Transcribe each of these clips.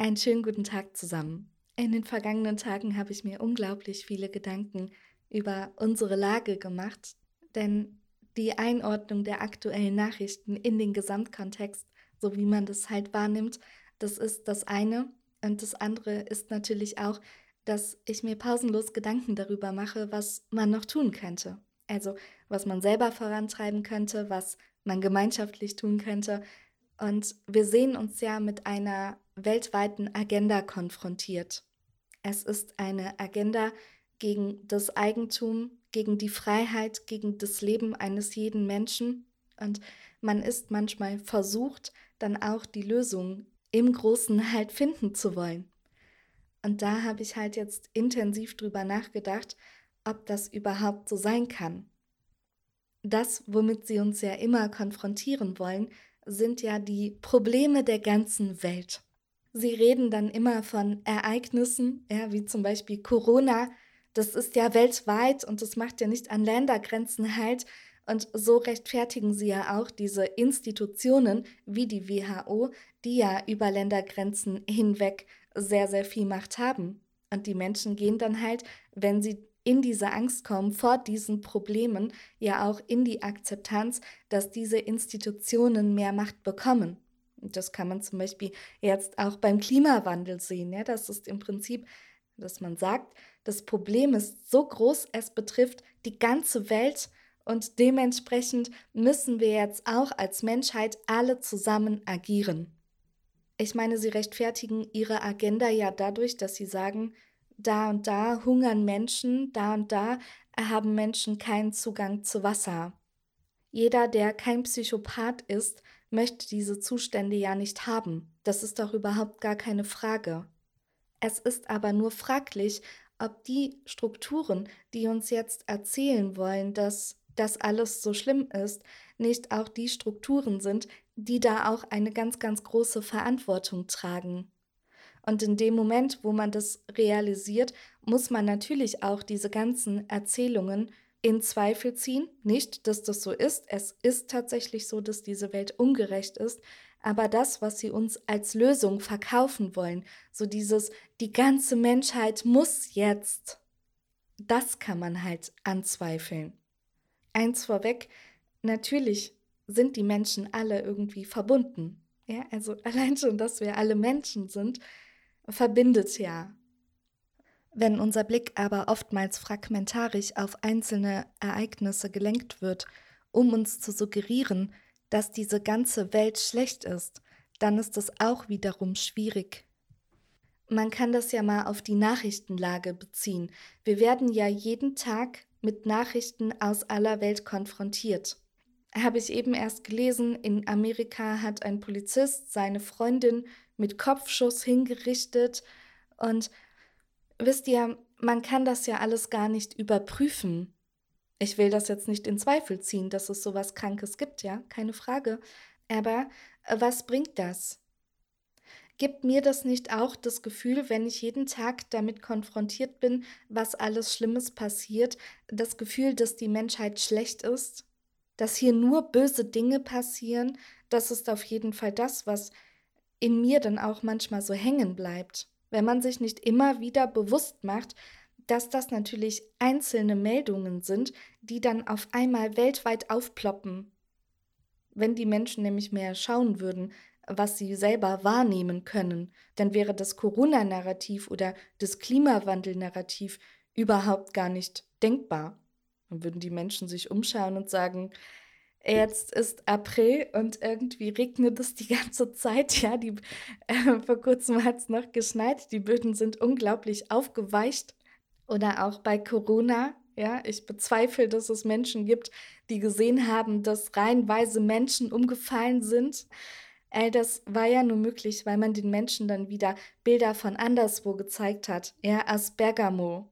Einen schönen guten Tag zusammen. In den vergangenen Tagen habe ich mir unglaublich viele Gedanken über unsere Lage gemacht, denn die Einordnung der aktuellen Nachrichten in den Gesamtkontext, so wie man das halt wahrnimmt, das ist das eine. Und das andere ist natürlich auch, dass ich mir pausenlos Gedanken darüber mache, was man noch tun könnte. Also was man selber vorantreiben könnte, was man gemeinschaftlich tun könnte. Und wir sehen uns ja mit einer weltweiten Agenda konfrontiert. Es ist eine Agenda gegen das Eigentum, gegen die Freiheit, gegen das Leben eines jeden Menschen. Und man ist manchmal versucht, dann auch die Lösung im Großen halt finden zu wollen. Und da habe ich halt jetzt intensiv drüber nachgedacht, ob das überhaupt so sein kann. Das, womit sie uns ja immer konfrontieren wollen, sind ja die Probleme der ganzen Welt. Sie reden dann immer von Ereignissen, ja, wie zum Beispiel Corona. Das ist ja weltweit und das macht ja nicht an Ländergrenzen halt. Und so rechtfertigen sie ja auch diese Institutionen wie die WHO, die ja über Ländergrenzen hinweg sehr, sehr viel Macht haben. Und die Menschen gehen dann halt, wenn sie in diese Angst kommen vor diesen Problemen, ja auch in die Akzeptanz, dass diese Institutionen mehr Macht bekommen. Das kann man zum Beispiel jetzt auch beim Klimawandel sehen. Ja? Das ist im Prinzip, dass man sagt, das Problem ist so groß, es betrifft die ganze Welt und dementsprechend müssen wir jetzt auch als Menschheit alle zusammen agieren. Ich meine, sie rechtfertigen ihre Agenda ja dadurch, dass sie sagen, da und da hungern Menschen, da und da haben Menschen keinen Zugang zu Wasser. Jeder, der kein Psychopath ist, möchte diese Zustände ja nicht haben. Das ist doch überhaupt gar keine Frage. Es ist aber nur fraglich, ob die Strukturen, die uns jetzt erzählen wollen, dass das alles so schlimm ist, nicht auch die Strukturen sind, die da auch eine ganz, ganz große Verantwortung tragen. Und in dem Moment, wo man das realisiert, muss man natürlich auch diese ganzen Erzählungen in Zweifel ziehen. Nicht, dass das so ist. Es ist tatsächlich so, dass diese Welt ungerecht ist. Aber das, was sie uns als Lösung verkaufen wollen, so dieses, die ganze Menschheit muss jetzt, das kann man halt anzweifeln. Eins vorweg, natürlich sind die Menschen alle irgendwie verbunden. Ja, also allein schon, dass wir alle Menschen sind, verbindet ja. Wenn unser Blick aber oftmals fragmentarisch auf einzelne Ereignisse gelenkt wird, um uns zu suggerieren, dass diese ganze Welt schlecht ist, dann ist es auch wiederum schwierig. Man kann das ja mal auf die Nachrichtenlage beziehen. Wir werden ja jeden Tag mit Nachrichten aus aller Welt konfrontiert. Habe ich eben erst gelesen, in Amerika hat ein Polizist seine Freundin mit Kopfschuss hingerichtet. Und wisst ihr, man kann das ja alles gar nicht überprüfen. Ich will das jetzt nicht in Zweifel ziehen, dass es sowas Krankes gibt, ja, keine Frage. Aber äh, was bringt das? Gibt mir das nicht auch das Gefühl, wenn ich jeden Tag damit konfrontiert bin, was alles Schlimmes passiert, das Gefühl, dass die Menschheit schlecht ist? Dass hier nur böse Dinge passieren? Das ist auf jeden Fall das, was in mir dann auch manchmal so hängen bleibt. Wenn man sich nicht immer wieder bewusst macht, dass das natürlich einzelne Meldungen sind, die dann auf einmal weltweit aufploppen. Wenn die Menschen nämlich mehr schauen würden, was sie selber wahrnehmen können, dann wäre das Corona-Narrativ oder das Klimawandel-Narrativ überhaupt gar nicht denkbar. Dann würden die Menschen sich umschauen und sagen, Jetzt ist April und irgendwie regnet es die ganze Zeit. Ja, die, äh, vor kurzem hat es noch geschneit. Die Böden sind unglaublich aufgeweicht. Oder auch bei Corona. Ja, ich bezweifle, dass es Menschen gibt, die gesehen haben, dass reihenweise Menschen umgefallen sind. All das war ja nur möglich, weil man den Menschen dann wieder Bilder von anderswo gezeigt hat, ja, aus Bergamo.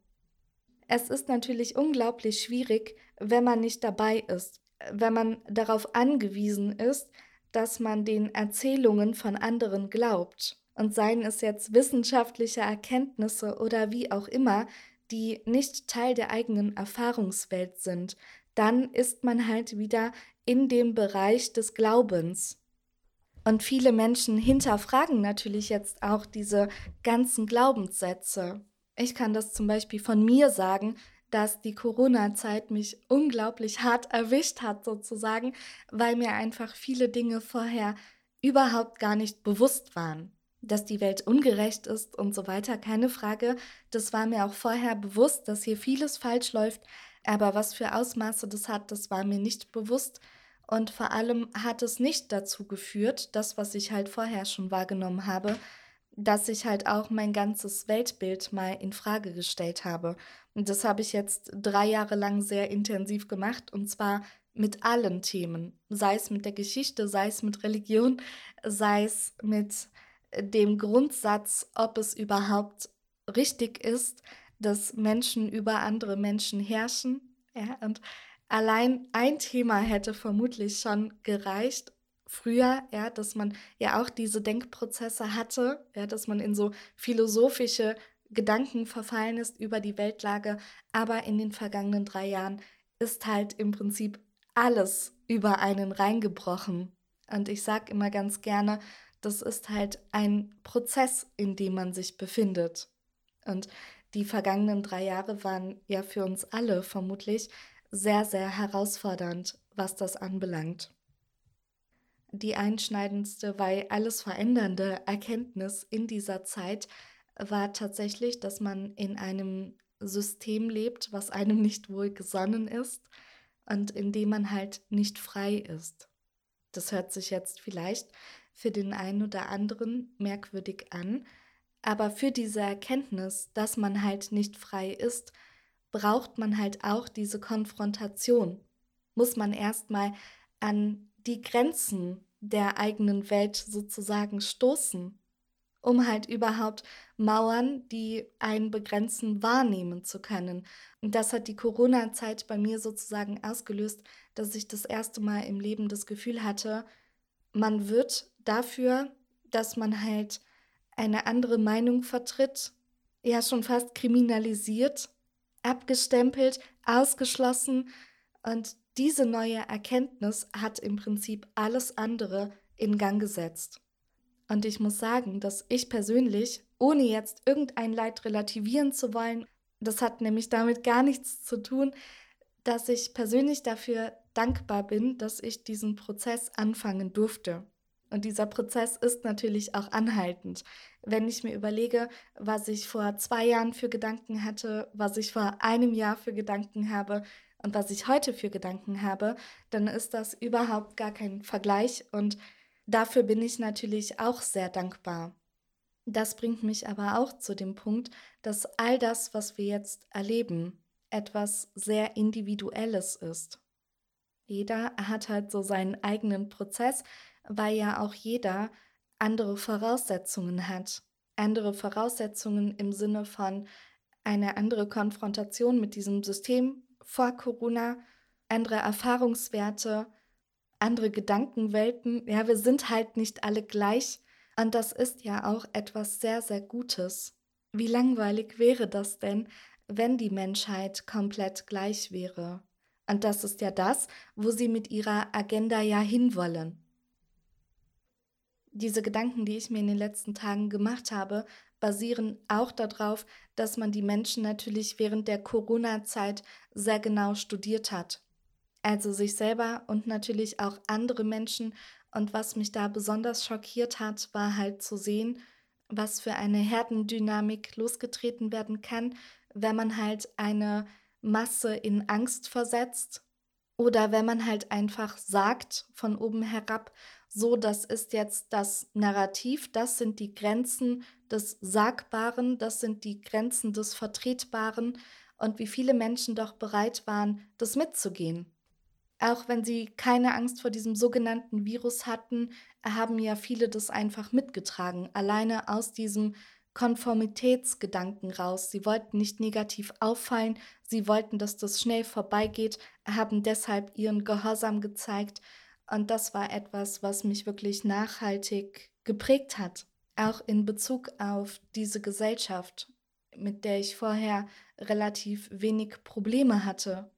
Es ist natürlich unglaublich schwierig, wenn man nicht dabei ist wenn man darauf angewiesen ist, dass man den Erzählungen von anderen glaubt. Und seien es jetzt wissenschaftliche Erkenntnisse oder wie auch immer, die nicht Teil der eigenen Erfahrungswelt sind, dann ist man halt wieder in dem Bereich des Glaubens. Und viele Menschen hinterfragen natürlich jetzt auch diese ganzen Glaubenssätze. Ich kann das zum Beispiel von mir sagen, dass die Corona-Zeit mich unglaublich hart erwischt hat, sozusagen, weil mir einfach viele Dinge vorher überhaupt gar nicht bewusst waren. Dass die Welt ungerecht ist und so weiter, keine Frage. Das war mir auch vorher bewusst, dass hier vieles falsch läuft, aber was für Ausmaße das hat, das war mir nicht bewusst. Und vor allem hat es nicht dazu geführt, das, was ich halt vorher schon wahrgenommen habe, dass ich halt auch mein ganzes Weltbild mal in Frage gestellt habe. Und das habe ich jetzt drei Jahre lang sehr intensiv gemacht und zwar mit allen Themen, sei es mit der Geschichte, sei es mit Religion, sei es mit dem Grundsatz, ob es überhaupt richtig ist, dass Menschen über andere Menschen herrschen. Ja, und allein ein Thema hätte vermutlich schon gereicht, früher, ja, dass man ja auch diese Denkprozesse hatte, ja, dass man in so philosophische Gedanken verfallen ist über die Weltlage, aber in den vergangenen drei Jahren ist halt im Prinzip alles über einen reingebrochen. Und ich sage immer ganz gerne, das ist halt ein Prozess, in dem man sich befindet. Und die vergangenen drei Jahre waren ja für uns alle vermutlich sehr, sehr herausfordernd, was das anbelangt die einschneidendste, weil alles verändernde Erkenntnis in dieser Zeit war tatsächlich, dass man in einem System lebt, was einem nicht wohl gesonnen ist und in dem man halt nicht frei ist. Das hört sich jetzt vielleicht für den einen oder anderen merkwürdig an, aber für diese Erkenntnis, dass man halt nicht frei ist, braucht man halt auch diese Konfrontation. Muss man erstmal an die Grenzen der eigenen Welt sozusagen stoßen, um halt überhaupt Mauern, die einen begrenzen, wahrnehmen zu können. Und das hat die Corona-Zeit bei mir sozusagen ausgelöst, dass ich das erste Mal im Leben das Gefühl hatte, man wird dafür, dass man halt eine andere Meinung vertritt, ja schon fast kriminalisiert, abgestempelt, ausgeschlossen. Und diese neue Erkenntnis hat im Prinzip alles andere in Gang gesetzt. Und ich muss sagen, dass ich persönlich, ohne jetzt irgendein Leid relativieren zu wollen, das hat nämlich damit gar nichts zu tun, dass ich persönlich dafür dankbar bin, dass ich diesen Prozess anfangen durfte. Und dieser Prozess ist natürlich auch anhaltend. Wenn ich mir überlege, was ich vor zwei Jahren für Gedanken hatte, was ich vor einem Jahr für Gedanken habe, und was ich heute für Gedanken habe, dann ist das überhaupt gar kein Vergleich und dafür bin ich natürlich auch sehr dankbar. Das bringt mich aber auch zu dem Punkt, dass all das, was wir jetzt erleben, etwas sehr Individuelles ist. Jeder hat halt so seinen eigenen Prozess, weil ja auch jeder andere Voraussetzungen hat. Andere Voraussetzungen im Sinne von eine andere Konfrontation mit diesem System, vor Corona, andere Erfahrungswerte, andere Gedankenwelten. Ja, wir sind halt nicht alle gleich. Und das ist ja auch etwas sehr, sehr Gutes. Wie langweilig wäre das denn, wenn die Menschheit komplett gleich wäre? Und das ist ja das, wo sie mit ihrer Agenda ja hinwollen. Diese Gedanken, die ich mir in den letzten Tagen gemacht habe, basieren auch darauf, dass man die Menschen natürlich während der Corona-Zeit sehr genau studiert hat. Also sich selber und natürlich auch andere Menschen. Und was mich da besonders schockiert hat, war halt zu sehen, was für eine Herdendynamik losgetreten werden kann, wenn man halt eine Masse in Angst versetzt oder wenn man halt einfach sagt von oben herab, so, das ist jetzt das Narrativ, das sind die Grenzen des Sagbaren, das sind die Grenzen des Vertretbaren und wie viele Menschen doch bereit waren, das mitzugehen. Auch wenn sie keine Angst vor diesem sogenannten Virus hatten, haben ja viele das einfach mitgetragen, alleine aus diesem Konformitätsgedanken raus. Sie wollten nicht negativ auffallen, sie wollten, dass das schnell vorbeigeht, haben deshalb ihren Gehorsam gezeigt und das war etwas, was mich wirklich nachhaltig geprägt hat, auch in Bezug auf diese Gesellschaft, mit der ich vorher relativ wenig Probleme hatte.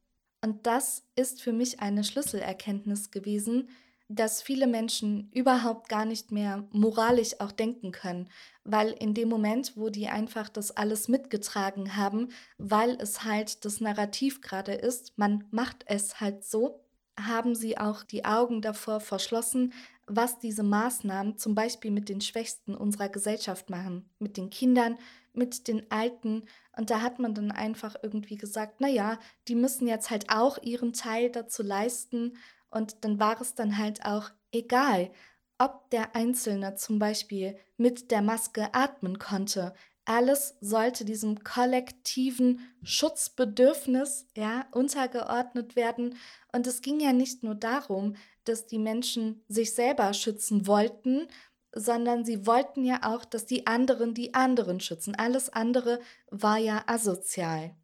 Und das ist für mich eine Schlüsselerkenntnis gewesen, dass viele Menschen überhaupt gar nicht mehr moralisch auch denken können, weil in dem Moment, wo die einfach das alles mitgetragen haben, weil es halt das Narrativ gerade ist, man macht es halt so, haben sie auch die Augen davor verschlossen, was diese Maßnahmen zum Beispiel mit den Schwächsten unserer Gesellschaft machen, mit den Kindern, mit den Alten. Und da hat man dann einfach irgendwie gesagt, naja, die müssen jetzt halt auch ihren Teil dazu leisten und dann war es dann halt auch egal, ob der Einzelne zum Beispiel mit der Maske atmen konnte. Alles sollte diesem kollektiven Schutzbedürfnis ja, untergeordnet werden. Und es ging ja nicht nur darum, dass die Menschen sich selber schützen wollten, sondern sie wollten ja auch, dass die anderen die anderen schützen. Alles andere war ja asozial.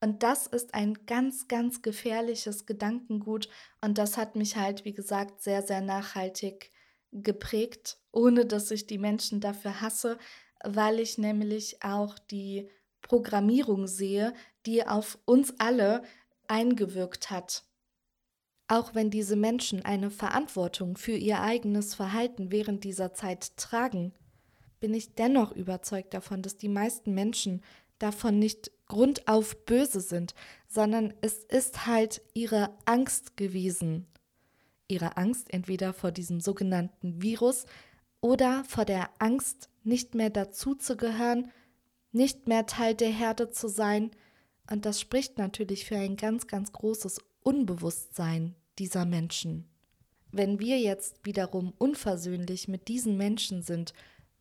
Und das ist ein ganz, ganz gefährliches Gedankengut und das hat mich halt, wie gesagt, sehr, sehr nachhaltig geprägt, ohne dass ich die Menschen dafür hasse, weil ich nämlich auch die Programmierung sehe, die auf uns alle eingewirkt hat. Auch wenn diese Menschen eine Verantwortung für ihr eigenes Verhalten während dieser Zeit tragen, bin ich dennoch überzeugt davon, dass die meisten Menschen davon nicht grundauf böse sind, sondern es ist halt ihre Angst gewesen. Ihre Angst entweder vor diesem sogenannten Virus oder vor der Angst, nicht mehr dazuzugehören, nicht mehr Teil der Herde zu sein. Und das spricht natürlich für ein ganz, ganz großes Unbewusstsein dieser Menschen. Wenn wir jetzt wiederum unversöhnlich mit diesen Menschen sind,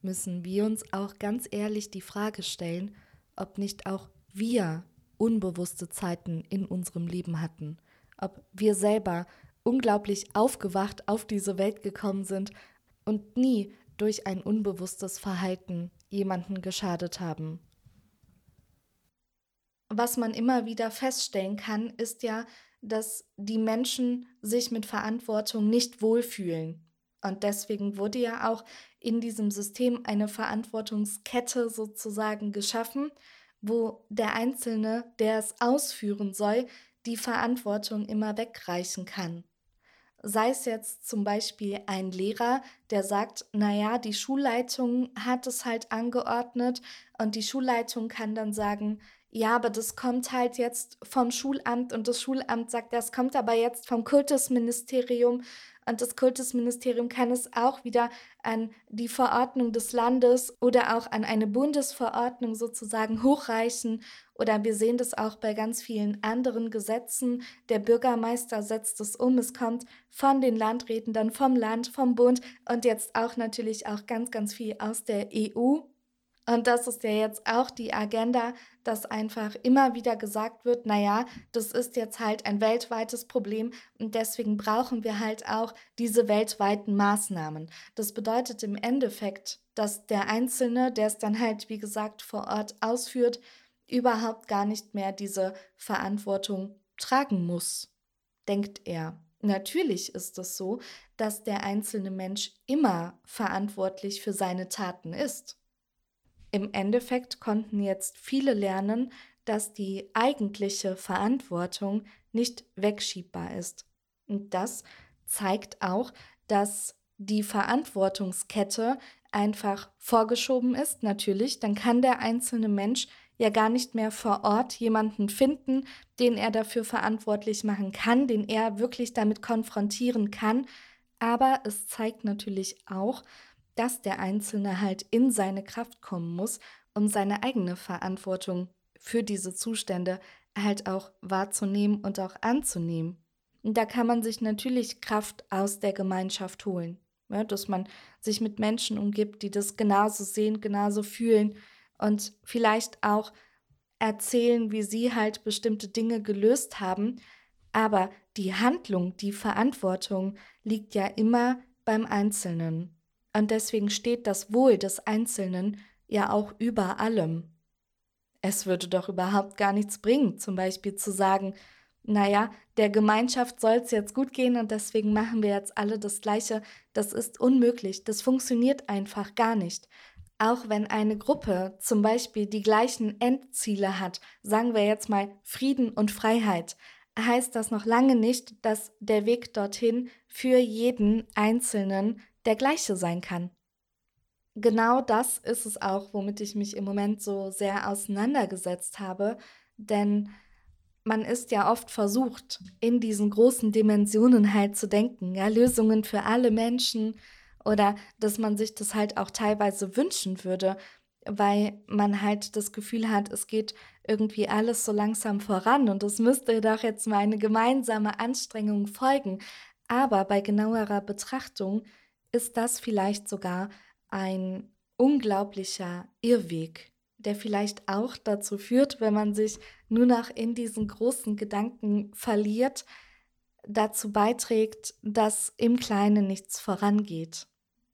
müssen wir uns auch ganz ehrlich die Frage stellen, ob nicht auch wir unbewusste Zeiten in unserem Leben hatten, ob wir selber unglaublich aufgewacht auf diese Welt gekommen sind und nie durch ein unbewusstes Verhalten jemanden geschadet haben. Was man immer wieder feststellen kann, ist ja, dass die Menschen sich mit Verantwortung nicht wohlfühlen. Und deswegen wurde ja auch in diesem System eine Verantwortungskette sozusagen geschaffen, wo der Einzelne, der es ausführen soll, die Verantwortung immer wegreichen kann. Sei es jetzt zum Beispiel ein Lehrer, der sagt, naja, die Schulleitung hat es halt angeordnet und die Schulleitung kann dann sagen, ja, aber das kommt halt jetzt vom Schulamt und das Schulamt sagt, das kommt aber jetzt vom Kultusministerium und das Kultusministerium kann es auch wieder an die Verordnung des Landes oder auch an eine Bundesverordnung sozusagen hochreichen. Oder wir sehen das auch bei ganz vielen anderen Gesetzen. Der Bürgermeister setzt es um. Es kommt von den Landräten, dann vom Land, vom Bund und jetzt auch natürlich auch ganz, ganz viel aus der EU. Und das ist ja jetzt auch die Agenda, dass einfach immer wieder gesagt wird, naja, das ist jetzt halt ein weltweites Problem und deswegen brauchen wir halt auch diese weltweiten Maßnahmen. Das bedeutet im Endeffekt, dass der Einzelne, der es dann halt, wie gesagt, vor Ort ausführt, überhaupt gar nicht mehr diese Verantwortung tragen muss, denkt er. Natürlich ist es so, dass der einzelne Mensch immer verantwortlich für seine Taten ist. Im Endeffekt konnten jetzt viele lernen, dass die eigentliche Verantwortung nicht wegschiebbar ist. Und das zeigt auch, dass die Verantwortungskette einfach vorgeschoben ist, natürlich, dann kann der einzelne Mensch ja gar nicht mehr vor Ort jemanden finden, den er dafür verantwortlich machen kann, den er wirklich damit konfrontieren kann. Aber es zeigt natürlich auch, dass der Einzelne halt in seine Kraft kommen muss, um seine eigene Verantwortung für diese Zustände halt auch wahrzunehmen und auch anzunehmen. Und da kann man sich natürlich Kraft aus der Gemeinschaft holen, ja, dass man sich mit Menschen umgibt, die das genauso sehen, genauso fühlen und vielleicht auch erzählen, wie sie halt bestimmte Dinge gelöst haben. Aber die Handlung, die Verantwortung liegt ja immer beim Einzelnen. Und deswegen steht das Wohl des Einzelnen ja auch über allem. Es würde doch überhaupt gar nichts bringen, zum Beispiel zu sagen, naja, der Gemeinschaft soll es jetzt gut gehen und deswegen machen wir jetzt alle das Gleiche. Das ist unmöglich, das funktioniert einfach gar nicht. Auch wenn eine Gruppe zum Beispiel die gleichen Endziele hat, sagen wir jetzt mal Frieden und Freiheit, heißt das noch lange nicht, dass der Weg dorthin für jeden Einzelnen der gleiche sein kann. Genau das ist es auch, womit ich mich im Moment so sehr auseinandergesetzt habe, denn man ist ja oft versucht, in diesen großen Dimensionen halt zu denken, ja, Lösungen für alle Menschen oder dass man sich das halt auch teilweise wünschen würde, weil man halt das Gefühl hat, es geht irgendwie alles so langsam voran und es müsste doch jetzt mal eine gemeinsame Anstrengung folgen. Aber bei genauerer Betrachtung ist das vielleicht sogar ein unglaublicher Irrweg, der vielleicht auch dazu führt, wenn man sich nur noch in diesen großen Gedanken verliert, dazu beiträgt, dass im Kleinen nichts vorangeht.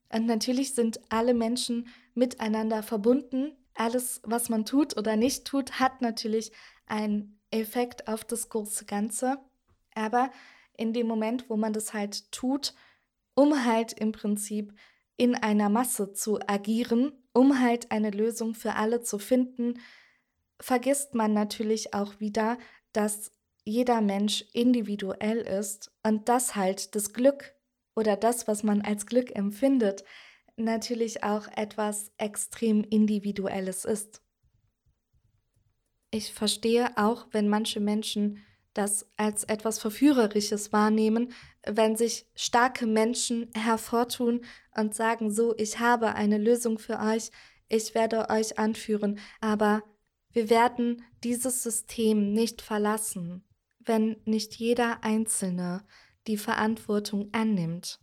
Und natürlich sind alle Menschen miteinander verbunden. Alles, was man tut oder nicht tut, hat natürlich einen Effekt auf das große Ganze. Aber in dem Moment, wo man das halt tut, um halt im Prinzip in einer Masse zu agieren, um halt eine Lösung für alle zu finden, vergisst man natürlich auch wieder, dass jeder Mensch individuell ist und dass halt das Glück oder das, was man als Glück empfindet, natürlich auch etwas extrem Individuelles ist. Ich verstehe auch, wenn manche Menschen das als etwas Verführerisches wahrnehmen, wenn sich starke Menschen hervortun und sagen, so, ich habe eine Lösung für euch, ich werde euch anführen, aber wir werden dieses System nicht verlassen, wenn nicht jeder Einzelne die Verantwortung annimmt.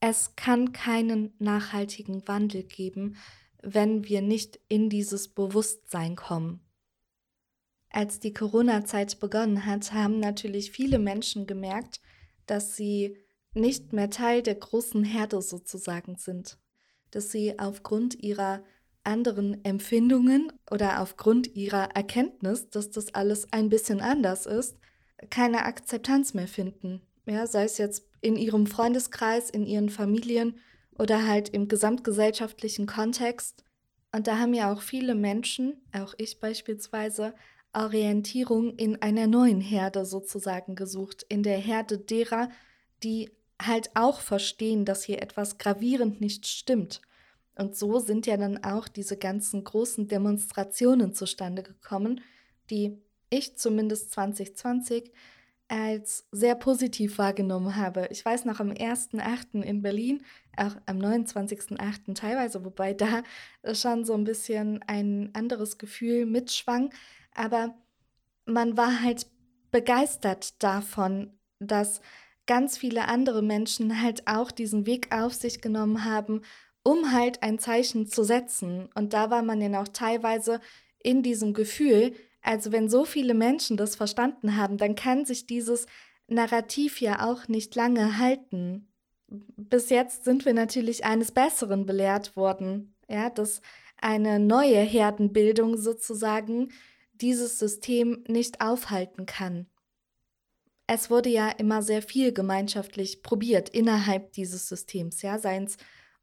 Es kann keinen nachhaltigen Wandel geben, wenn wir nicht in dieses Bewusstsein kommen. Als die Corona-Zeit begonnen hat, haben natürlich viele Menschen gemerkt, dass sie nicht mehr Teil der großen Herde sozusagen sind, dass sie aufgrund ihrer anderen Empfindungen oder aufgrund ihrer Erkenntnis, dass das alles ein bisschen anders ist, keine Akzeptanz mehr finden. Ja, sei es jetzt in ihrem Freundeskreis, in ihren Familien oder halt im gesamtgesellschaftlichen Kontext. Und da haben ja auch viele Menschen, auch ich beispielsweise, Orientierung in einer neuen Herde sozusagen gesucht, in der Herde derer, die halt auch verstehen, dass hier etwas gravierend nicht stimmt. Und so sind ja dann auch diese ganzen großen Demonstrationen zustande gekommen, die ich zumindest 2020 als sehr positiv wahrgenommen habe. Ich weiß noch am 1.8. in Berlin, auch am 29.8. teilweise, wobei da schon so ein bisschen ein anderes Gefühl mitschwang, aber man war halt begeistert davon, dass ganz viele andere Menschen halt auch diesen Weg auf sich genommen haben, um halt ein Zeichen zu setzen. Und da war man ja noch teilweise in diesem Gefühl, also wenn so viele Menschen das verstanden haben, dann kann sich dieses Narrativ ja auch nicht lange halten. Bis jetzt sind wir natürlich eines Besseren belehrt worden, ja, dass eine neue Herdenbildung sozusagen dieses System nicht aufhalten kann. Es wurde ja immer sehr viel gemeinschaftlich probiert innerhalb dieses Systems, ja, seien es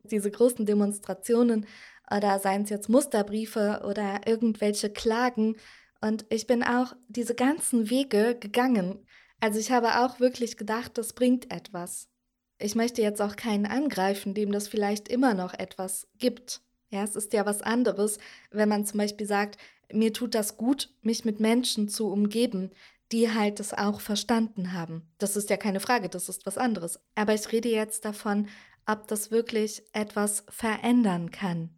diese großen Demonstrationen oder seien es jetzt Musterbriefe oder irgendwelche Klagen, und ich bin auch diese ganzen Wege gegangen. Also ich habe auch wirklich gedacht, das bringt etwas. Ich möchte jetzt auch keinen angreifen, dem das vielleicht immer noch etwas gibt. Ja, es ist ja was anderes, wenn man zum Beispiel sagt, mir tut das gut, mich mit Menschen zu umgeben, die halt das auch verstanden haben. Das ist ja keine Frage, das ist was anderes. Aber ich rede jetzt davon, ob das wirklich etwas verändern kann.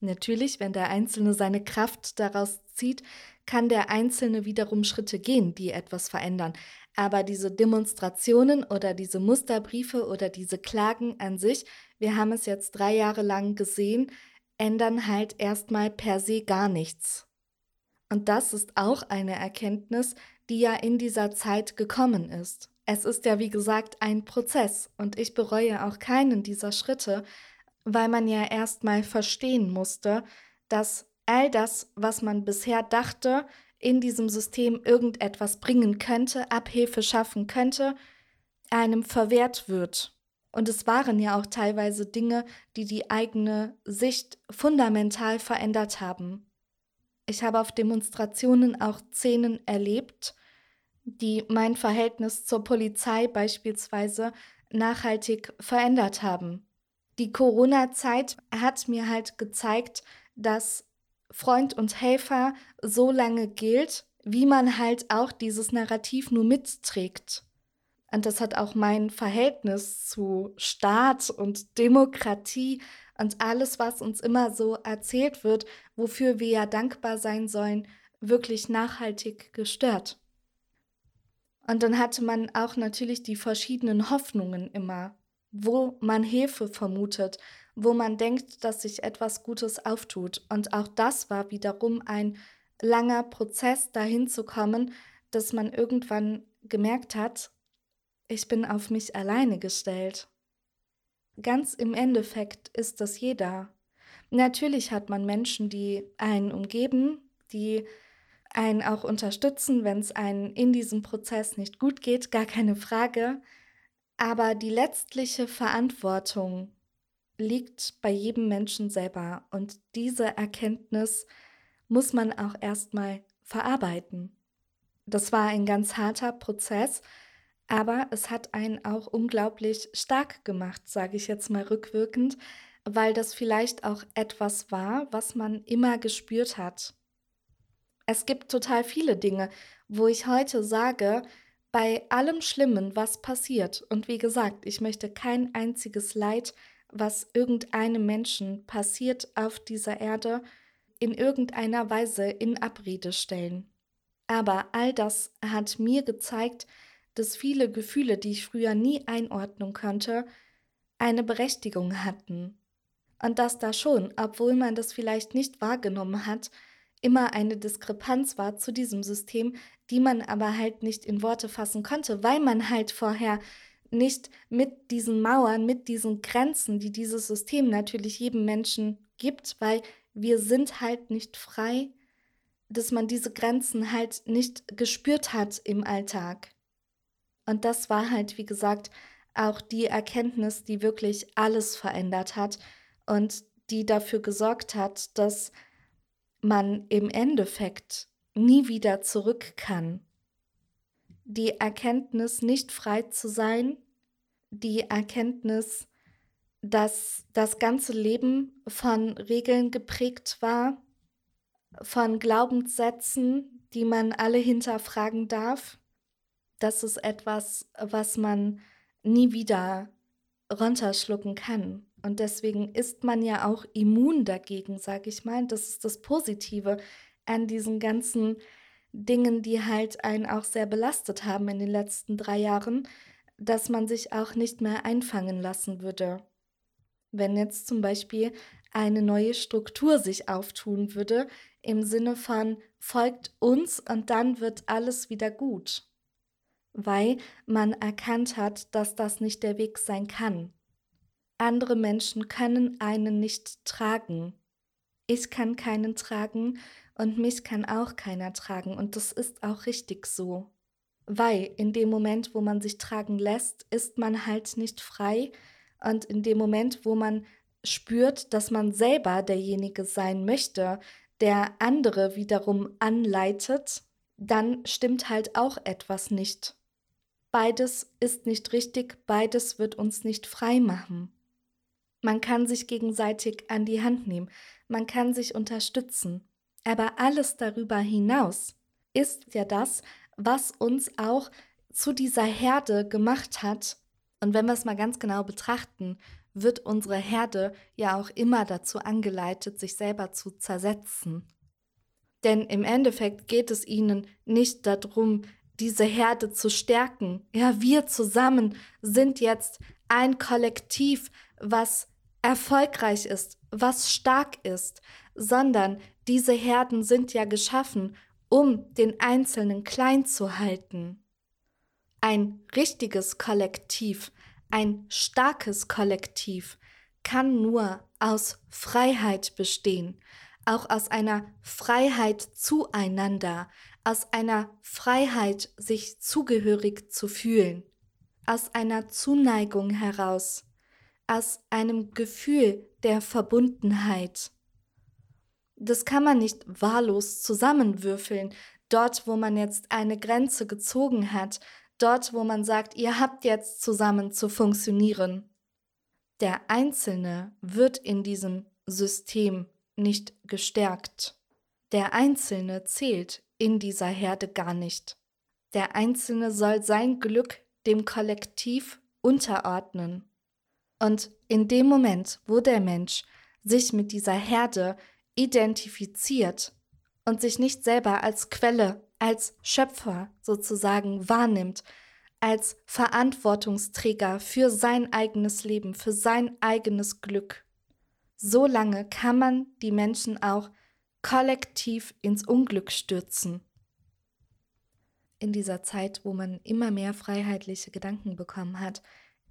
Natürlich, wenn der Einzelne seine Kraft daraus zieht, kann der Einzelne wiederum Schritte gehen, die etwas verändern. Aber diese Demonstrationen oder diese Musterbriefe oder diese Klagen an sich, wir haben es jetzt drei Jahre lang gesehen, ändern halt erstmal per se gar nichts. Und das ist auch eine Erkenntnis, die ja in dieser Zeit gekommen ist. Es ist ja, wie gesagt, ein Prozess und ich bereue auch keinen dieser Schritte, weil man ja erstmal verstehen musste, dass all das, was man bisher dachte, in diesem System irgendetwas bringen könnte, Abhilfe schaffen könnte, einem verwehrt wird. Und es waren ja auch teilweise Dinge, die die eigene Sicht fundamental verändert haben. Ich habe auf Demonstrationen auch Szenen erlebt, die mein Verhältnis zur Polizei beispielsweise nachhaltig verändert haben. Die Corona-Zeit hat mir halt gezeigt, dass Freund und Helfer so lange gilt, wie man halt auch dieses Narrativ nur mitträgt. Und das hat auch mein Verhältnis zu Staat und Demokratie und alles, was uns immer so erzählt wird, wofür wir ja dankbar sein sollen, wirklich nachhaltig gestört. Und dann hatte man auch natürlich die verschiedenen Hoffnungen immer, wo man Hilfe vermutet, wo man denkt, dass sich etwas Gutes auftut. Und auch das war wiederum ein langer Prozess, dahin zu kommen, dass man irgendwann gemerkt hat, ich bin auf mich alleine gestellt. Ganz im Endeffekt ist das jeder. Natürlich hat man Menschen, die einen umgeben, die einen auch unterstützen, wenn es einen in diesem Prozess nicht gut geht, gar keine Frage. Aber die letztliche Verantwortung liegt bei jedem Menschen selber und diese Erkenntnis muss man auch erstmal verarbeiten. Das war ein ganz harter Prozess, aber es hat einen auch unglaublich stark gemacht, sage ich jetzt mal rückwirkend, weil das vielleicht auch etwas war, was man immer gespürt hat. Es gibt total viele Dinge, wo ich heute sage, bei allem Schlimmen, was passiert, und wie gesagt, ich möchte kein einziges Leid, was irgendeinem Menschen passiert auf dieser Erde, in irgendeiner Weise in Abrede stellen. Aber all das hat mir gezeigt, dass viele Gefühle, die ich früher nie einordnen konnte, eine Berechtigung hatten. Und dass da schon, obwohl man das vielleicht nicht wahrgenommen hat, immer eine Diskrepanz war zu diesem System, die man aber halt nicht in Worte fassen konnte, weil man halt vorher nicht mit diesen Mauern, mit diesen Grenzen, die dieses System natürlich jedem Menschen gibt, weil wir sind halt nicht frei, dass man diese Grenzen halt nicht gespürt hat im Alltag. Und das war halt, wie gesagt, auch die Erkenntnis, die wirklich alles verändert hat und die dafür gesorgt hat, dass man im Endeffekt nie wieder zurück kann. Die Erkenntnis, nicht frei zu sein, die Erkenntnis, dass das ganze Leben von Regeln geprägt war, von Glaubenssätzen, die man alle hinterfragen darf, das ist etwas, was man nie wieder runterschlucken kann. Und deswegen ist man ja auch immun dagegen, sage ich mal. Das ist das Positive an diesen ganzen Dingen, die halt einen auch sehr belastet haben in den letzten drei Jahren, dass man sich auch nicht mehr einfangen lassen würde. Wenn jetzt zum Beispiel eine neue Struktur sich auftun würde, im Sinne von folgt uns und dann wird alles wieder gut, weil man erkannt hat, dass das nicht der Weg sein kann. Andere Menschen können einen nicht tragen. Ich kann keinen tragen und mich kann auch keiner tragen und das ist auch richtig so. Weil in dem Moment, wo man sich tragen lässt, ist man halt nicht frei und in dem Moment, wo man spürt, dass man selber derjenige sein möchte, der andere wiederum anleitet, dann stimmt halt auch etwas nicht. Beides ist nicht richtig, beides wird uns nicht frei machen. Man kann sich gegenseitig an die Hand nehmen, man kann sich unterstützen. Aber alles darüber hinaus ist ja das, was uns auch zu dieser Herde gemacht hat. Und wenn wir es mal ganz genau betrachten, wird unsere Herde ja auch immer dazu angeleitet, sich selber zu zersetzen. Denn im Endeffekt geht es ihnen nicht darum, diese Herde zu stärken. Ja, wir zusammen sind jetzt ein Kollektiv, was erfolgreich ist, was stark ist, sondern diese Herden sind ja geschaffen, um den Einzelnen klein zu halten. Ein richtiges Kollektiv, ein starkes Kollektiv kann nur aus Freiheit bestehen, auch aus einer Freiheit zueinander, aus einer Freiheit, sich zugehörig zu fühlen, aus einer Zuneigung heraus, aus einem Gefühl der Verbundenheit. Das kann man nicht wahllos zusammenwürfeln. dort, wo man jetzt eine Grenze gezogen hat, dort, wo man sagt, ihr habt jetzt zusammen zu funktionieren. Der Einzelne wird in diesem System nicht gestärkt. Der Einzelne zählt in dieser Herde gar nicht. Der Einzelne soll sein Glück dem Kollektiv unterordnen. Und in dem Moment, wo der Mensch sich mit dieser Herde identifiziert und sich nicht selber als Quelle, als Schöpfer sozusagen wahrnimmt, als Verantwortungsträger für sein eigenes Leben, für sein eigenes Glück, so lange kann man die Menschen auch kollektiv ins Unglück stürzen. In dieser Zeit, wo man immer mehr freiheitliche Gedanken bekommen hat,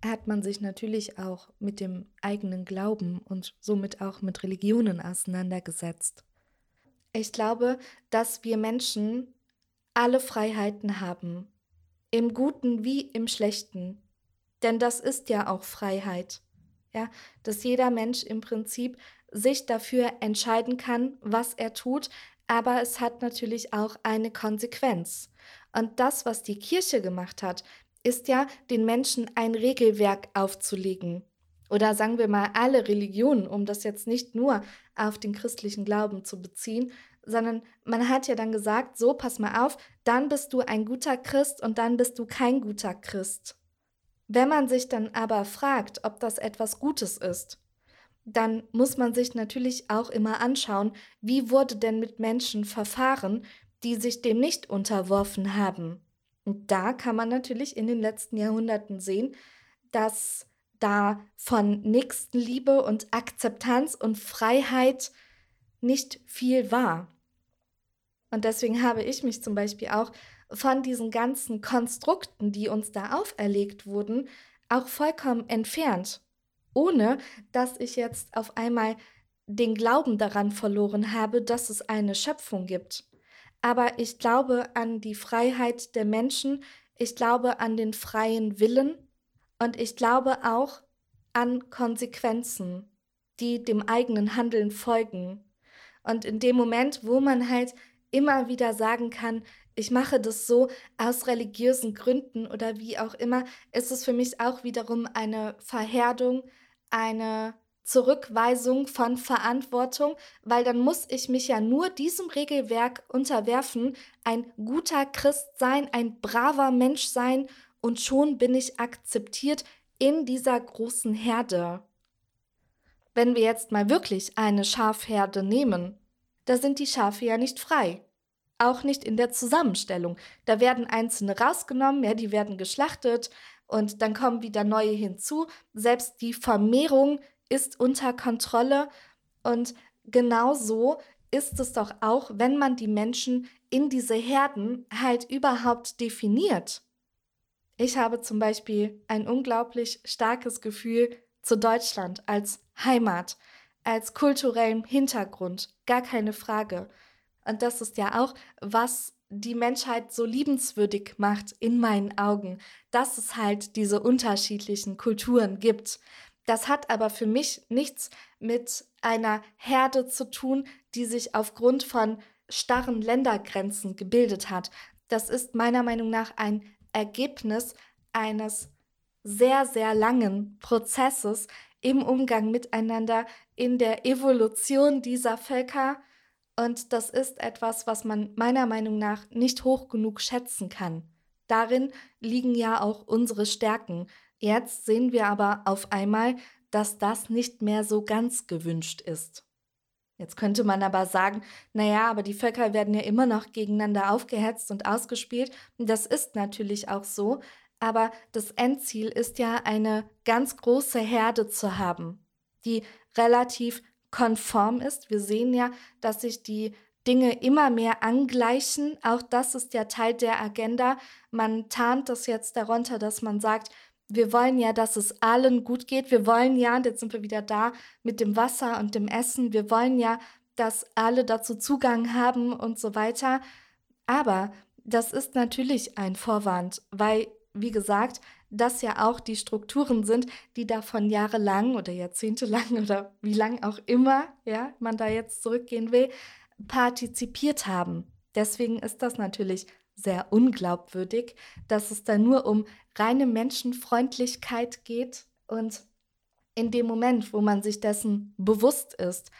hat man sich natürlich auch mit dem eigenen Glauben und somit auch mit Religionen auseinandergesetzt. Ich glaube, dass wir Menschen alle Freiheiten haben, im Guten wie im Schlechten, denn das ist ja auch Freiheit. Ja, dass jeder Mensch im Prinzip sich dafür entscheiden kann, was er tut, aber es hat natürlich auch eine Konsequenz. Und das, was die Kirche gemacht hat, ist ja, den Menschen ein Regelwerk aufzulegen. Oder sagen wir mal alle Religionen, um das jetzt nicht nur auf den christlichen Glauben zu beziehen, sondern man hat ja dann gesagt, so pass mal auf, dann bist du ein guter Christ und dann bist du kein guter Christ. Wenn man sich dann aber fragt, ob das etwas Gutes ist, dann muss man sich natürlich auch immer anschauen, wie wurde denn mit Menschen verfahren, die sich dem nicht unterworfen haben. Und da kann man natürlich in den letzten Jahrhunderten sehen, dass da von Nächstenliebe und Akzeptanz und Freiheit nicht viel war. Und deswegen habe ich mich zum Beispiel auch von diesen ganzen Konstrukten, die uns da auferlegt wurden, auch vollkommen entfernt, ohne dass ich jetzt auf einmal den Glauben daran verloren habe, dass es eine Schöpfung gibt. Aber ich glaube an die Freiheit der Menschen, ich glaube an den freien Willen und ich glaube auch an Konsequenzen, die dem eigenen Handeln folgen. Und in dem Moment, wo man halt immer wieder sagen kann, ich mache das so aus religiösen Gründen oder wie auch immer, ist es für mich auch wiederum eine Verherdung, eine Zurückweisung von Verantwortung, weil dann muss ich mich ja nur diesem Regelwerk unterwerfen, ein guter Christ sein, ein braver Mensch sein und schon bin ich akzeptiert in dieser großen Herde. Wenn wir jetzt mal wirklich eine Schafherde nehmen, da sind die Schafe ja nicht frei. Auch nicht in der Zusammenstellung. Da werden einzelne rausgenommen, ja, die werden geschlachtet und dann kommen wieder neue hinzu. Selbst die Vermehrung ist unter Kontrolle und genauso ist es doch auch, wenn man die Menschen in diese Herden halt überhaupt definiert. Ich habe zum Beispiel ein unglaublich starkes Gefühl zu Deutschland als Heimat als kulturellem Hintergrund, gar keine Frage. Und das ist ja auch, was die Menschheit so liebenswürdig macht in meinen Augen, dass es halt diese unterschiedlichen Kulturen gibt. Das hat aber für mich nichts mit einer Herde zu tun, die sich aufgrund von starren Ländergrenzen gebildet hat. Das ist meiner Meinung nach ein Ergebnis eines sehr, sehr langen Prozesses, im Umgang miteinander, in der Evolution dieser Völker. Und das ist etwas, was man meiner Meinung nach nicht hoch genug schätzen kann. Darin liegen ja auch unsere Stärken. Jetzt sehen wir aber auf einmal, dass das nicht mehr so ganz gewünscht ist. Jetzt könnte man aber sagen, naja, aber die Völker werden ja immer noch gegeneinander aufgehetzt und ausgespielt. Das ist natürlich auch so, aber das Endziel ist ja eine ganz große Herde zu haben, die relativ konform ist. Wir sehen ja, dass sich die Dinge immer mehr angleichen. Auch das ist ja Teil der Agenda. Man tarnt das jetzt darunter, dass man sagt, wir wollen ja, dass es allen gut geht. Wir wollen ja, und jetzt sind wir wieder da mit dem Wasser und dem Essen. Wir wollen ja, dass alle dazu Zugang haben und so weiter. Aber das ist natürlich ein Vorwand, weil wie gesagt, das ja auch die Strukturen sind, die davon jahrelang oder jahrzehntelang oder wie lang auch immer, ja, man da jetzt zurückgehen will, partizipiert haben. Deswegen ist das natürlich sehr unglaubwürdig, dass es da nur um reine Menschenfreundlichkeit geht und in dem Moment, wo man sich dessen bewusst ist,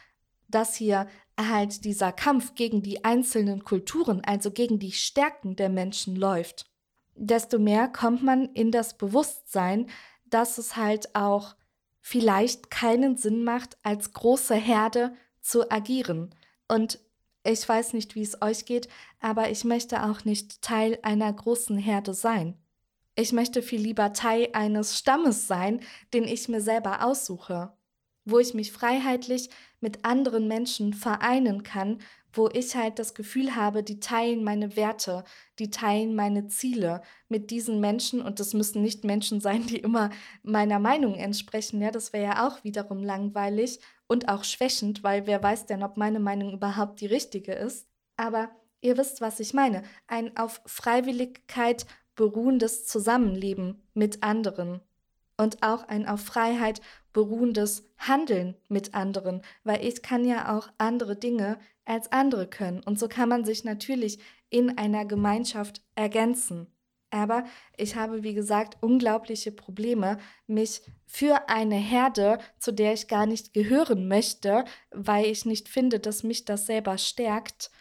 dass hier halt dieser Kampf gegen die einzelnen Kulturen, also gegen die Stärken der Menschen läuft, desto mehr kommt man in das Bewusstsein, dass es halt auch vielleicht keinen Sinn macht, als große Herde zu agieren. Und ich weiß nicht, wie es euch geht, aber ich möchte auch nicht Teil einer großen Herde sein. Ich möchte viel lieber Teil eines Stammes sein, den ich mir selber aussuche, wo ich mich freiheitlich mit anderen Menschen vereinen kann, wo ich halt das Gefühl habe, die teilen meine Werte, die teilen meine Ziele mit diesen Menschen und das müssen nicht Menschen sein, die immer meiner Meinung entsprechen, ja, das wäre ja auch wiederum langweilig und auch schwächend, weil wer weiß denn, ob meine Meinung überhaupt die richtige ist. Aber ihr wisst, was ich meine. Ein auf Freiwilligkeit beruhendes Zusammenleben mit anderen und auch ein auf Freiheit beruhendes Handeln mit anderen, weil ich kann ja auch andere Dinge als andere können und so kann man sich natürlich in einer Gemeinschaft ergänzen. Aber ich habe, wie gesagt, unglaubliche Probleme, mich für eine Herde, zu der ich gar nicht gehören möchte, weil ich nicht finde, dass mich das selber stärkt,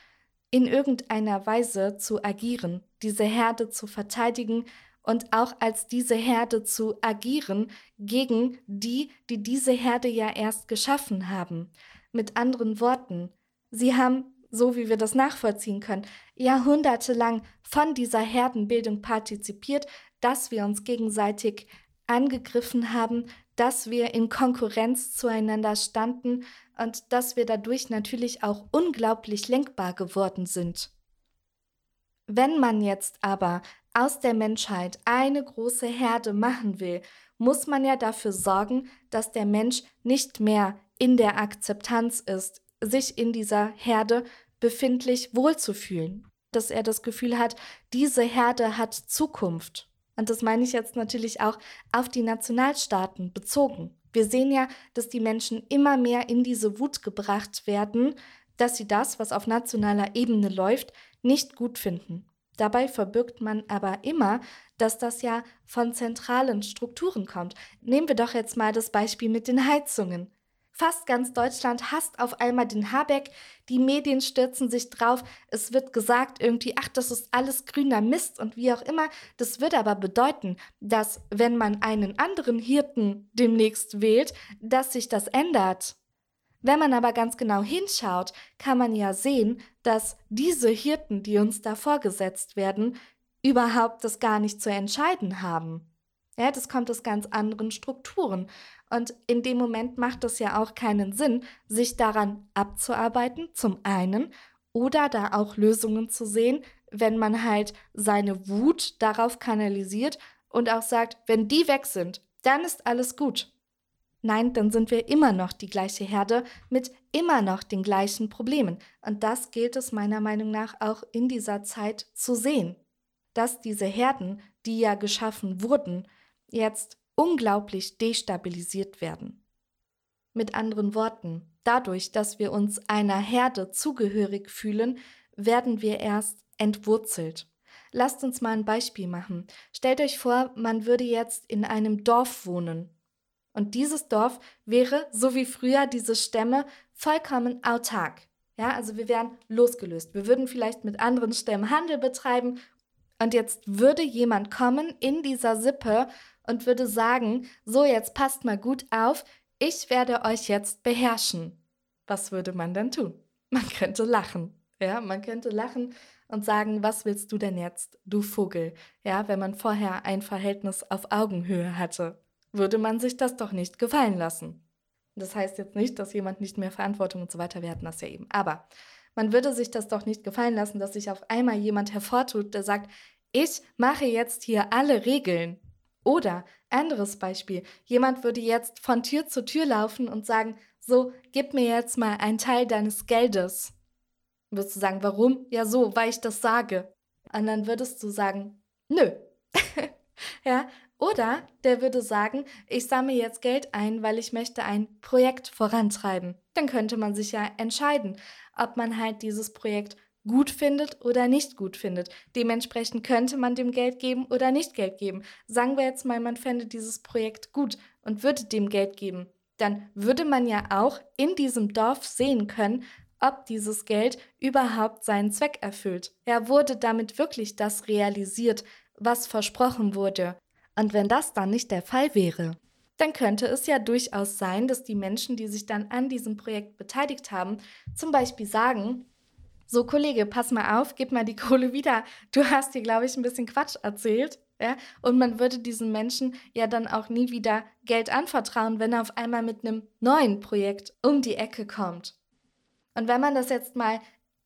in irgendeiner Weise zu agieren, diese Herde zu verteidigen und auch als diese Herde zu agieren gegen die, die diese Herde ja erst geschaffen haben. Mit anderen Worten, sie haben so wie wir das nachvollziehen können, jahrhundertelang von dieser Herdenbildung partizipiert, dass wir uns gegenseitig angegriffen haben, dass wir in Konkurrenz zueinander standen und dass wir dadurch natürlich auch unglaublich lenkbar geworden sind. Wenn man jetzt aber aus der Menschheit eine große Herde machen will, muss man ja dafür sorgen, dass der Mensch nicht mehr in der Akzeptanz ist, sich in dieser Herde befindlich wohlzufühlen. Dass er das Gefühl hat, diese Herde hat Zukunft. Und das meine ich jetzt natürlich auch auf die Nationalstaaten bezogen. Wir sehen ja, dass die Menschen immer mehr in diese Wut gebracht werden, dass sie das, was auf nationaler Ebene läuft, nicht gut finden. Dabei verbirgt man aber immer, dass das ja von zentralen Strukturen kommt. Nehmen wir doch jetzt mal das Beispiel mit den Heizungen. Fast ganz Deutschland hasst auf einmal den Habeck. Die Medien stürzen sich drauf. Es wird gesagt irgendwie, ach, das ist alles grüner Mist und wie auch immer. Das würde aber bedeuten, dass wenn man einen anderen Hirten demnächst wählt, dass sich das ändert. Wenn man aber ganz genau hinschaut, kann man ja sehen, dass diese Hirten, die uns da vorgesetzt werden, überhaupt das gar nicht zu entscheiden haben. Ja, das kommt aus ganz anderen Strukturen. Und in dem Moment macht es ja auch keinen Sinn, sich daran abzuarbeiten, zum einen, oder da auch Lösungen zu sehen, wenn man halt seine Wut darauf kanalisiert und auch sagt, wenn die weg sind, dann ist alles gut. Nein, dann sind wir immer noch die gleiche Herde mit immer noch den gleichen Problemen. Und das gilt es meiner Meinung nach auch in dieser Zeit zu sehen, dass diese Herden, die ja geschaffen wurden, jetzt unglaublich destabilisiert werden. Mit anderen Worten, dadurch, dass wir uns einer Herde zugehörig fühlen, werden wir erst entwurzelt. Lasst uns mal ein Beispiel machen. Stellt euch vor, man würde jetzt in einem Dorf wohnen. Und dieses Dorf wäre, so wie früher diese Stämme, vollkommen autark. Ja, also wir wären losgelöst. Wir würden vielleicht mit anderen Stämmen Handel betreiben. Und jetzt würde jemand kommen in dieser Sippe und würde sagen, so jetzt passt mal gut auf, ich werde euch jetzt beherrschen. Was würde man dann tun? Man könnte lachen. Ja, man könnte lachen und sagen, was willst du denn jetzt, du Vogel? Ja, wenn man vorher ein Verhältnis auf Augenhöhe hatte, würde man sich das doch nicht gefallen lassen. Das heißt jetzt nicht, dass jemand nicht mehr Verantwortung und so weiter, wir hatten das ja eben. Aber man würde sich das doch nicht gefallen lassen, dass sich auf einmal jemand hervortut, der sagt, ich mache jetzt hier alle Regeln. Oder anderes Beispiel, jemand würde jetzt von Tür zu Tür laufen und sagen, so, gib mir jetzt mal einen Teil deines Geldes. Würdest du sagen, warum? Ja, so, weil ich das sage. Und dann würdest du sagen, nö. ja, oder der würde sagen, ich sammle jetzt Geld ein, weil ich möchte ein Projekt vorantreiben. Dann könnte man sich ja entscheiden, ob man halt dieses Projekt gut findet oder nicht gut findet. Dementsprechend könnte man dem Geld geben oder nicht Geld geben. Sagen wir jetzt mal, man fände dieses Projekt gut und würde dem Geld geben. Dann würde man ja auch in diesem Dorf sehen können, ob dieses Geld überhaupt seinen Zweck erfüllt. Ja, wurde damit wirklich das realisiert, was versprochen wurde. Und wenn das dann nicht der Fall wäre, dann könnte es ja durchaus sein, dass die Menschen, die sich dann an diesem Projekt beteiligt haben, zum Beispiel sagen, so Kollege, pass mal auf, gib mal die Kohle wieder. Du hast dir, glaube ich, ein bisschen Quatsch erzählt. Ja? Und man würde diesen Menschen ja dann auch nie wieder Geld anvertrauen, wenn er auf einmal mit einem neuen Projekt um die Ecke kommt. Und wenn man das jetzt mal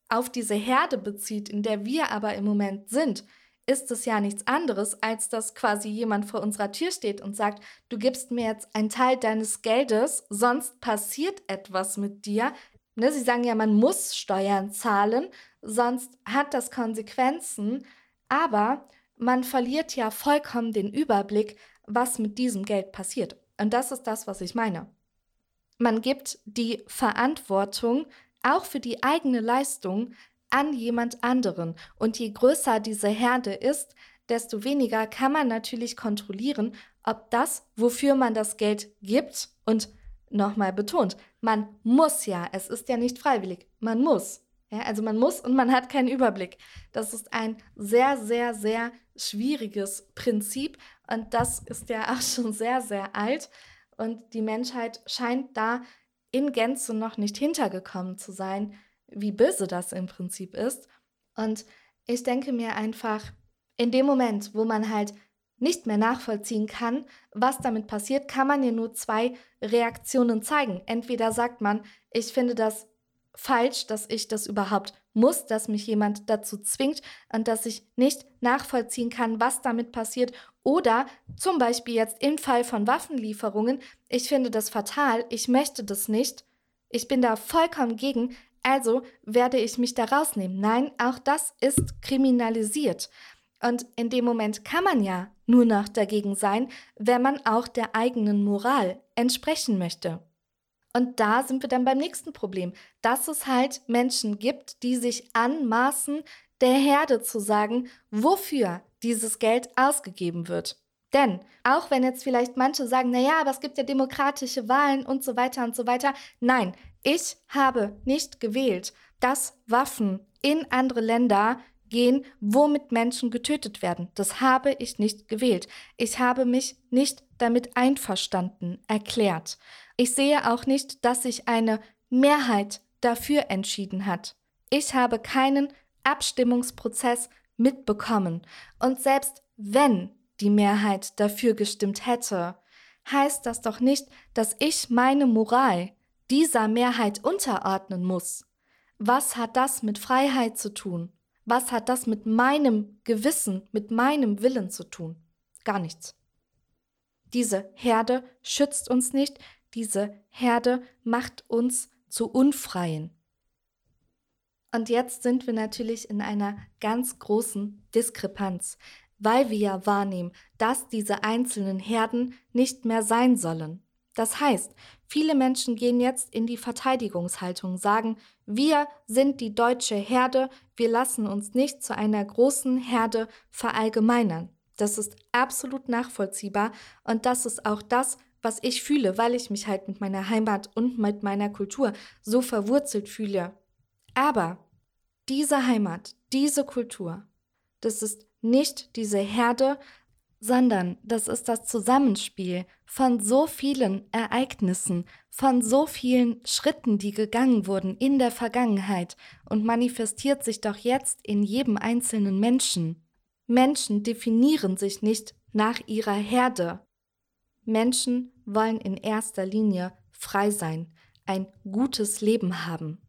auf diese Herde bezieht, in der wir aber im Moment sind, ist es ja nichts anderes, als dass quasi jemand vor unserer Tür steht und sagt, du gibst mir jetzt einen Teil deines Geldes, sonst passiert etwas mit dir. Ne, sie sagen ja, man muss Steuern zahlen, sonst hat das Konsequenzen, aber man verliert ja vollkommen den Überblick, was mit diesem Geld passiert. Und das ist das, was ich meine. Man gibt die Verantwortung auch für die eigene Leistung an jemand anderen. Und je größer diese Herde ist, desto weniger kann man natürlich kontrollieren, ob das, wofür man das Geld gibt, und nochmal betont, man muss ja, es ist ja nicht freiwillig, man muss. Ja, also man muss und man hat keinen Überblick. Das ist ein sehr, sehr, sehr schwieriges Prinzip und das ist ja auch schon sehr, sehr alt und die Menschheit scheint da in Gänze noch nicht hintergekommen zu sein, wie böse das im Prinzip ist. Und ich denke mir einfach, in dem Moment, wo man halt nicht mehr nachvollziehen kann, was damit passiert, kann man ja nur zwei Reaktionen zeigen. Entweder sagt man, ich finde das falsch, dass ich das überhaupt muss, dass mich jemand dazu zwingt und dass ich nicht nachvollziehen kann, was damit passiert. Oder zum Beispiel jetzt im Fall von Waffenlieferungen, ich finde das fatal, ich möchte das nicht, ich bin da vollkommen gegen, also werde ich mich da rausnehmen. Nein, auch das ist kriminalisiert. Und in dem Moment kann man ja nur noch dagegen sein, wenn man auch der eigenen Moral entsprechen möchte. Und da sind wir dann beim nächsten Problem, dass es halt Menschen gibt, die sich anmaßen, der Herde zu sagen, wofür dieses Geld ausgegeben wird. Denn auch wenn jetzt vielleicht manche sagen, naja, aber es gibt ja demokratische Wahlen und so weiter und so weiter, nein, ich habe nicht gewählt, dass Waffen in andere Länder gehen, womit Menschen getötet werden. Das habe ich nicht gewählt. Ich habe mich nicht damit einverstanden erklärt. Ich sehe auch nicht, dass sich eine Mehrheit dafür entschieden hat. Ich habe keinen Abstimmungsprozess mitbekommen. Und selbst wenn die Mehrheit dafür gestimmt hätte, heißt das doch nicht, dass ich meine Moral dieser Mehrheit unterordnen muss. Was hat das mit Freiheit zu tun? Was hat das mit meinem Gewissen, mit meinem Willen zu tun? Gar nichts. Diese Herde schützt uns nicht, diese Herde macht uns zu Unfreien. Und jetzt sind wir natürlich in einer ganz großen Diskrepanz, weil wir ja wahrnehmen, dass diese einzelnen Herden nicht mehr sein sollen. Das heißt, viele Menschen gehen jetzt in die Verteidigungshaltung, sagen, wir sind die deutsche Herde, wir lassen uns nicht zu einer großen Herde verallgemeinern. Das ist absolut nachvollziehbar und das ist auch das, was ich fühle, weil ich mich halt mit meiner Heimat und mit meiner Kultur so verwurzelt fühle. Aber diese Heimat, diese Kultur, das ist nicht diese Herde, sondern das ist das Zusammenspiel von so vielen Ereignissen, von so vielen Schritten, die gegangen wurden in der Vergangenheit und manifestiert sich doch jetzt in jedem einzelnen Menschen. Menschen definieren sich nicht nach ihrer Herde. Menschen wollen in erster Linie frei sein, ein gutes Leben haben.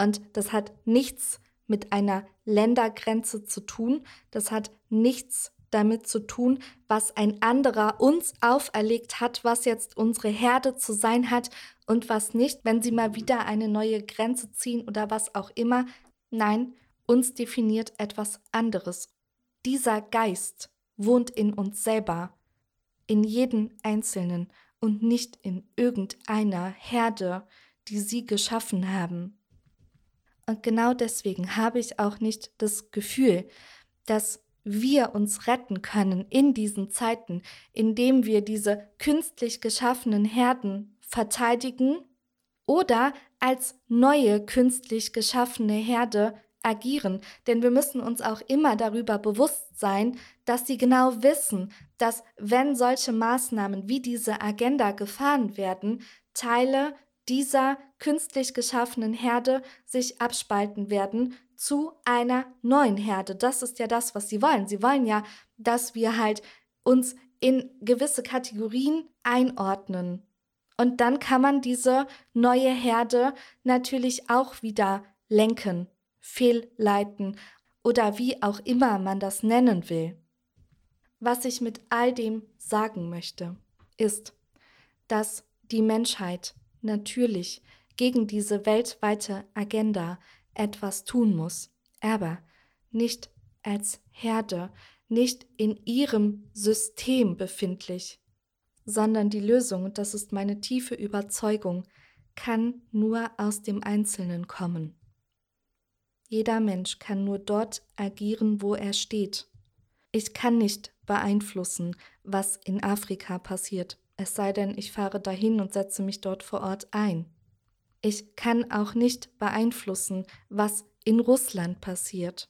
Und das hat nichts mit einer Ländergrenze zu tun, das hat nichts damit zu tun, was ein anderer uns auferlegt hat, was jetzt unsere Herde zu sein hat und was nicht, wenn sie mal wieder eine neue Grenze ziehen oder was auch immer. Nein, uns definiert etwas anderes. Dieser Geist wohnt in uns selber, in jedem Einzelnen und nicht in irgendeiner Herde, die sie geschaffen haben. Und genau deswegen habe ich auch nicht das Gefühl, dass wir uns retten können in diesen Zeiten, indem wir diese künstlich geschaffenen Herden verteidigen oder als neue künstlich geschaffene Herde agieren. Denn wir müssen uns auch immer darüber bewusst sein, dass sie genau wissen, dass wenn solche Maßnahmen wie diese Agenda gefahren werden, Teile dieser künstlich geschaffenen Herde sich abspalten werden zu einer neuen Herde. Das ist ja das, was sie wollen. Sie wollen ja, dass wir halt uns in gewisse Kategorien einordnen. Und dann kann man diese neue Herde natürlich auch wieder lenken, fehlleiten oder wie auch immer man das nennen will. Was ich mit all dem sagen möchte, ist, dass die Menschheit natürlich gegen diese weltweite Agenda etwas tun muss, aber nicht als Herde, nicht in ihrem System befindlich, sondern die Lösung, das ist meine tiefe Überzeugung, kann nur aus dem Einzelnen kommen. Jeder Mensch kann nur dort agieren, wo er steht. Ich kann nicht beeinflussen, was in Afrika passiert, es sei denn, ich fahre dahin und setze mich dort vor Ort ein. Ich kann auch nicht beeinflussen, was in Russland passiert.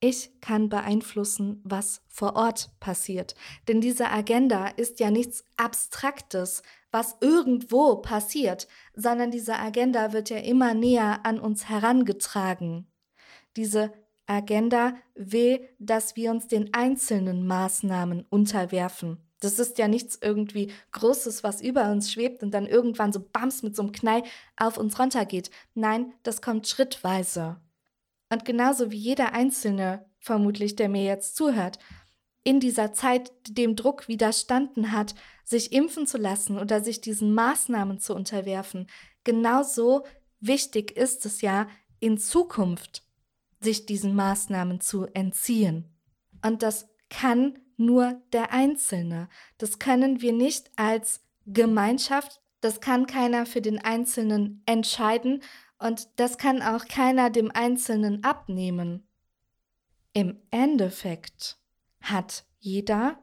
Ich kann beeinflussen, was vor Ort passiert. Denn diese Agenda ist ja nichts Abstraktes, was irgendwo passiert, sondern diese Agenda wird ja immer näher an uns herangetragen. Diese Agenda will, dass wir uns den einzelnen Maßnahmen unterwerfen. Das ist ja nichts irgendwie Großes, was über uns schwebt und dann irgendwann so bams mit so einem Knall auf uns runtergeht. Nein, das kommt schrittweise. Und genauso wie jeder Einzelne, vermutlich, der mir jetzt zuhört, in dieser Zeit dem Druck widerstanden hat, sich impfen zu lassen oder sich diesen Maßnahmen zu unterwerfen, genauso wichtig ist es ja, in Zukunft sich diesen Maßnahmen zu entziehen. Und das kann nur der Einzelne. Das können wir nicht als Gemeinschaft, das kann keiner für den Einzelnen entscheiden und das kann auch keiner dem Einzelnen abnehmen. Im Endeffekt hat jeder,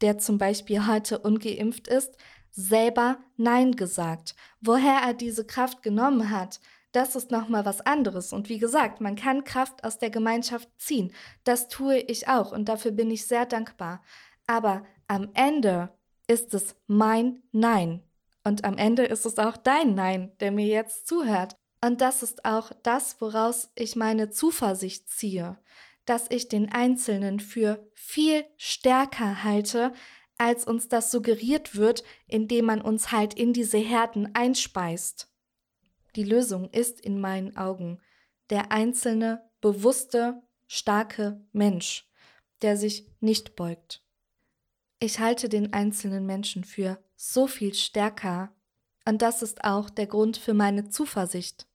der zum Beispiel heute ungeimpft ist, selber Nein gesagt. Woher er diese Kraft genommen hat, das ist nochmal was anderes. Und wie gesagt, man kann Kraft aus der Gemeinschaft ziehen. Das tue ich auch und dafür bin ich sehr dankbar. Aber am Ende ist es mein Nein. Und am Ende ist es auch dein Nein, der mir jetzt zuhört. Und das ist auch das, woraus ich meine Zuversicht ziehe, dass ich den Einzelnen für viel stärker halte, als uns das suggeriert wird, indem man uns halt in diese Herden einspeist. Die Lösung ist in meinen Augen der einzelne, bewusste, starke Mensch, der sich nicht beugt. Ich halte den einzelnen Menschen für so viel stärker, und das ist auch der Grund für meine Zuversicht,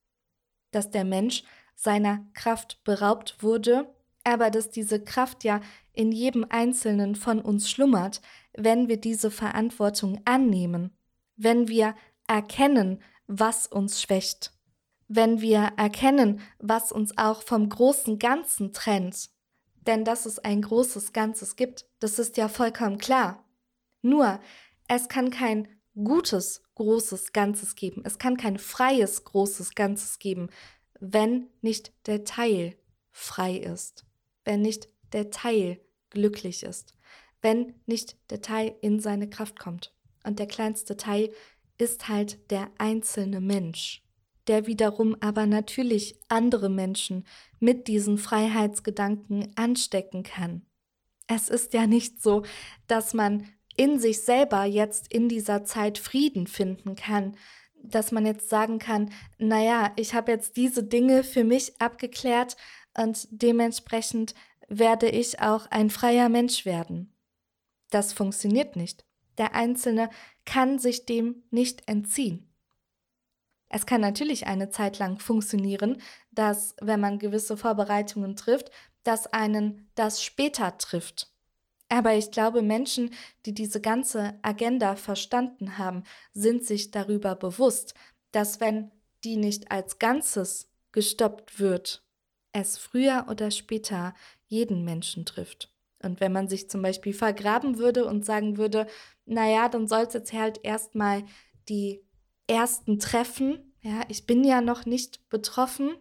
dass der Mensch seiner Kraft beraubt wurde, aber dass diese Kraft ja in jedem Einzelnen von uns schlummert, wenn wir diese Verantwortung annehmen, wenn wir erkennen, was uns schwächt. Wenn wir erkennen, was uns auch vom großen Ganzen trennt, denn dass es ein großes Ganzes gibt, das ist ja vollkommen klar. Nur, es kann kein gutes großes Ganzes geben, es kann kein freies großes Ganzes geben, wenn nicht der Teil frei ist, wenn nicht der Teil glücklich ist, wenn nicht der Teil in seine Kraft kommt. Und der kleinste Teil ist halt der einzelne Mensch, der wiederum aber natürlich andere Menschen mit diesen Freiheitsgedanken anstecken kann. Es ist ja nicht so, dass man in sich selber jetzt in dieser Zeit Frieden finden kann, dass man jetzt sagen kann, naja, ich habe jetzt diese Dinge für mich abgeklärt und dementsprechend werde ich auch ein freier Mensch werden. Das funktioniert nicht. Der Einzelne kann sich dem nicht entziehen. Es kann natürlich eine Zeit lang funktionieren, dass, wenn man gewisse Vorbereitungen trifft, dass einen das später trifft. Aber ich glaube, Menschen, die diese ganze Agenda verstanden haben, sind sich darüber bewusst, dass wenn die nicht als Ganzes gestoppt wird, es früher oder später jeden Menschen trifft. Und wenn man sich zum Beispiel vergraben würde und sagen würde, naja, dann soll es jetzt halt erstmal die ersten treffen, ja, ich bin ja noch nicht betroffen,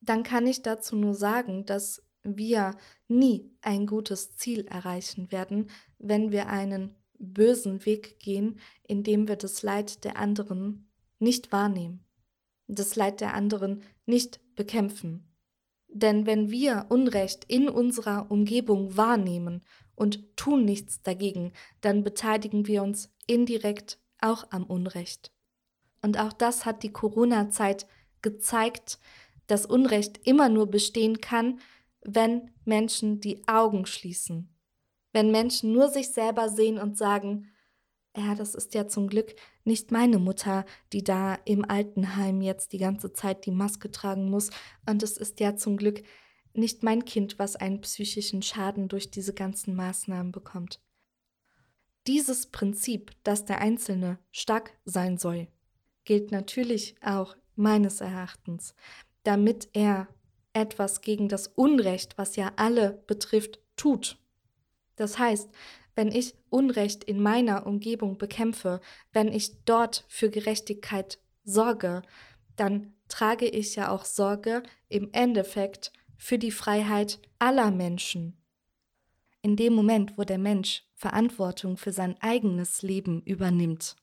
dann kann ich dazu nur sagen, dass wir nie ein gutes Ziel erreichen werden, wenn wir einen bösen Weg gehen, indem wir das Leid der anderen nicht wahrnehmen, das Leid der anderen nicht bekämpfen. Denn wenn wir Unrecht in unserer Umgebung wahrnehmen und tun nichts dagegen, dann beteiligen wir uns indirekt auch am Unrecht. Und auch das hat die Corona-Zeit gezeigt, dass Unrecht immer nur bestehen kann, wenn Menschen die Augen schließen, wenn Menschen nur sich selber sehen und sagen, ja, das ist ja zum Glück nicht meine Mutter, die da im Altenheim jetzt die ganze Zeit die Maske tragen muss, und es ist ja zum Glück nicht mein Kind, was einen psychischen Schaden durch diese ganzen Maßnahmen bekommt. Dieses Prinzip, dass der Einzelne stark sein soll, gilt natürlich auch meines Erachtens, damit er etwas gegen das Unrecht, was ja alle betrifft, tut. Das heißt, wenn ich Unrecht in meiner Umgebung bekämpfe, wenn ich dort für Gerechtigkeit sorge, dann trage ich ja auch Sorge im Endeffekt für die Freiheit aller Menschen. In dem Moment, wo der Mensch Verantwortung für sein eigenes Leben übernimmt,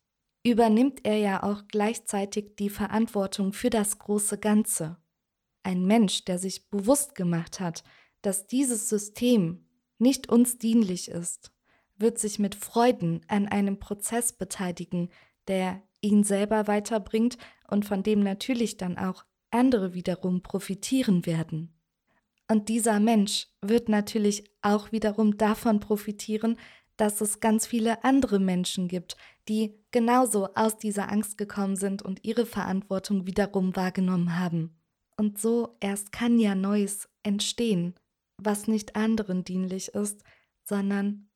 übernimmt er ja auch gleichzeitig die Verantwortung für das große Ganze. Ein Mensch, der sich bewusst gemacht hat, dass dieses System nicht uns dienlich ist, wird sich mit Freuden an einem Prozess beteiligen, der ihn selber weiterbringt und von dem natürlich dann auch andere wiederum profitieren werden. Und dieser Mensch wird natürlich auch wiederum davon profitieren, dass es ganz viele andere Menschen gibt, die genauso aus dieser Angst gekommen sind und ihre Verantwortung wiederum wahrgenommen haben. Und so erst kann ja Neues entstehen, was nicht anderen dienlich ist, sondern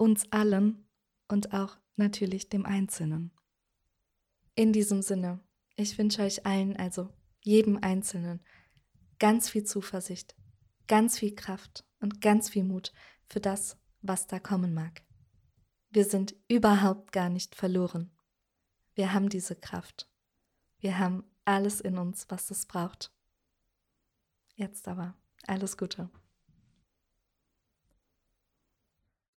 uns allen und auch natürlich dem Einzelnen. In diesem Sinne, ich wünsche euch allen, also jedem Einzelnen, ganz viel Zuversicht, ganz viel Kraft und ganz viel Mut für das, was da kommen mag. Wir sind überhaupt gar nicht verloren. Wir haben diese Kraft. Wir haben alles in uns, was es braucht. Jetzt aber alles Gute.